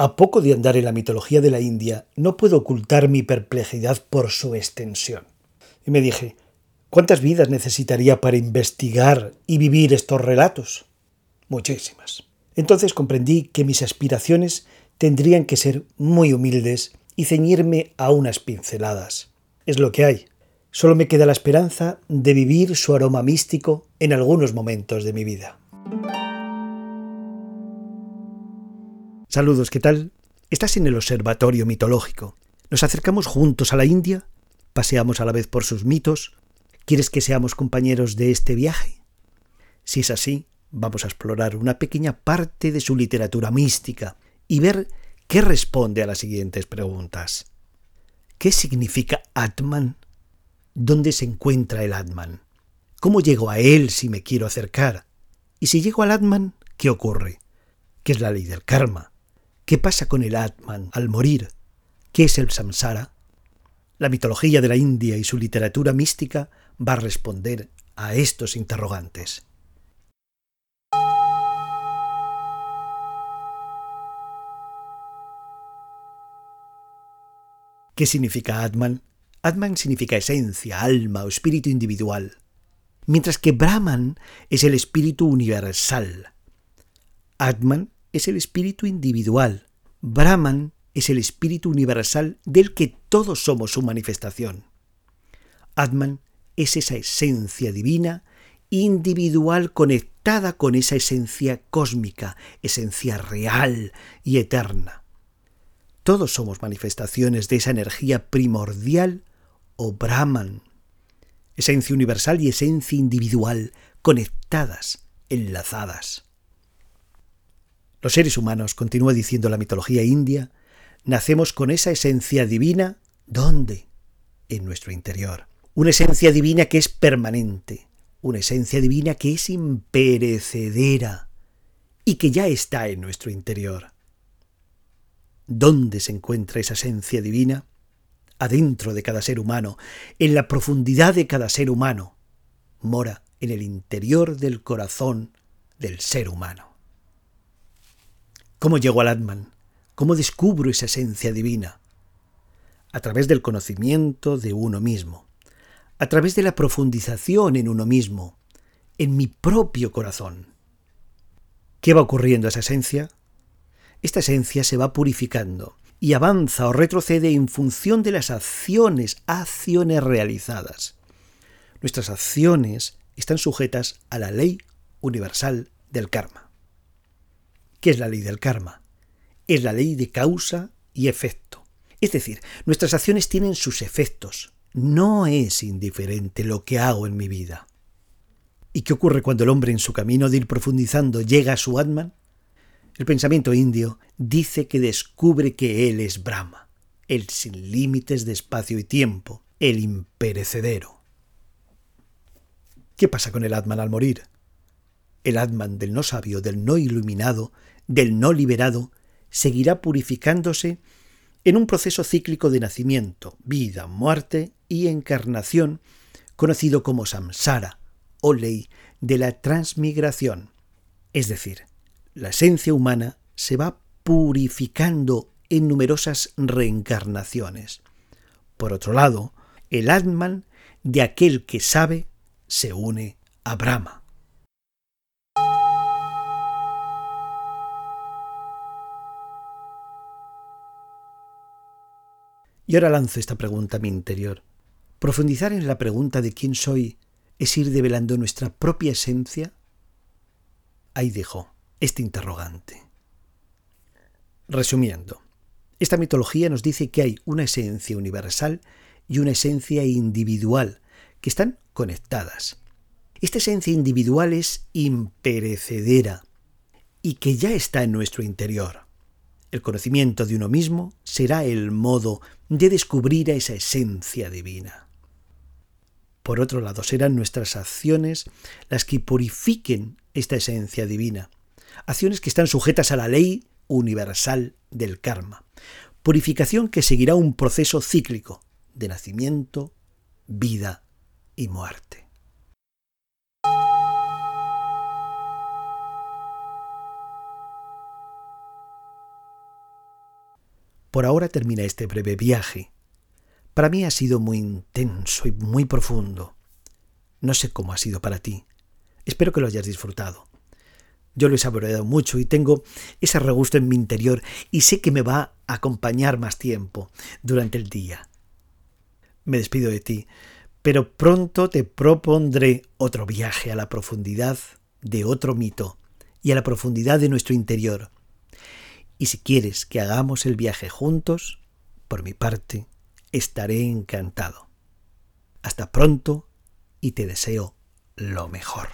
A poco de andar en la mitología de la India, no puedo ocultar mi perplejidad por su extensión. Y me dije, ¿cuántas vidas necesitaría para investigar y vivir estos relatos? Muchísimas. Entonces comprendí que mis aspiraciones tendrían que ser muy humildes y ceñirme a unas pinceladas. Es lo que hay. Solo me queda la esperanza de vivir su aroma místico en algunos momentos de mi vida. Saludos, ¿qué tal? Estás en el Observatorio Mitológico. Nos acercamos juntos a la India, paseamos a la vez por sus mitos. ¿Quieres que seamos compañeros de este viaje? Si es así, vamos a explorar una pequeña parte de su literatura mística y ver qué responde a las siguientes preguntas. ¿Qué significa Atman? ¿Dónde se encuentra el Atman? ¿Cómo llego a él si me quiero acercar? Y si llego al Atman, ¿qué ocurre? ¿Qué es la ley del karma? ¿Qué pasa con el Atman al morir? ¿Qué es el samsara? La mitología de la India y su literatura mística va a responder a estos interrogantes. ¿Qué significa Atman? Atman significa esencia, alma o espíritu individual, mientras que Brahman es el espíritu universal. Atman es el espíritu individual, Brahman es el espíritu universal del que todos somos su manifestación. Atman es esa esencia divina, individual conectada con esa esencia cósmica, esencia real y eterna. Todos somos manifestaciones de esa energía primordial o Brahman, esencia universal y esencia individual, conectadas, enlazadas. Los seres humanos, continúa diciendo la mitología india, nacemos con esa esencia divina, ¿dónde? En nuestro interior. Una esencia divina que es permanente, una esencia divina que es imperecedera y que ya está en nuestro interior. ¿Dónde se encuentra esa esencia divina? Adentro de cada ser humano, en la profundidad de cada ser humano. Mora en el interior del corazón del ser humano. ¿Cómo llego al Atman? ¿Cómo descubro esa esencia divina? A través del conocimiento de uno mismo, a través de la profundización en uno mismo, en mi propio corazón. ¿Qué va ocurriendo a esa esencia? esta esencia se va purificando y avanza o retrocede en función de las acciones, acciones realizadas. Nuestras acciones están sujetas a la ley universal del karma. ¿Qué es la ley del karma? Es la ley de causa y efecto. Es decir, nuestras acciones tienen sus efectos. No es indiferente lo que hago en mi vida. ¿Y qué ocurre cuando el hombre en su camino de ir profundizando llega a su Atman? El pensamiento indio dice que descubre que él es Brahma, el sin límites de espacio y tiempo, el imperecedero. ¿Qué pasa con el Atman al morir? El Atman del no sabio, del no iluminado, del no liberado, seguirá purificándose en un proceso cíclico de nacimiento, vida, muerte y encarnación, conocido como samsara o ley de la transmigración, es decir, la esencia humana se va purificando en numerosas reencarnaciones. Por otro lado, el Atman de aquel que sabe se une a Brahma. Y ahora lanzo esta pregunta a mi interior. ¿Profundizar en la pregunta de quién soy es ir develando nuestra propia esencia? Ahí dejo este interrogante. Resumiendo, esta mitología nos dice que hay una esencia universal y una esencia individual que están conectadas. Esta esencia individual es imperecedera y que ya está en nuestro interior. El conocimiento de uno mismo será el modo de descubrir a esa esencia divina. Por otro lado, serán nuestras acciones las que purifiquen esta esencia divina acciones que están sujetas a la ley universal del karma. Purificación que seguirá un proceso cíclico de nacimiento, vida y muerte. Por ahora termina este breve viaje. Para mí ha sido muy intenso y muy profundo. No sé cómo ha sido para ti. Espero que lo hayas disfrutado. Yo lo he saboreado mucho y tengo ese regusto en mi interior y sé que me va a acompañar más tiempo durante el día. Me despido de ti, pero pronto te propondré otro viaje a la profundidad de otro mito y a la profundidad de nuestro interior. Y si quieres que hagamos el viaje juntos, por mi parte, estaré encantado. Hasta pronto y te deseo lo mejor.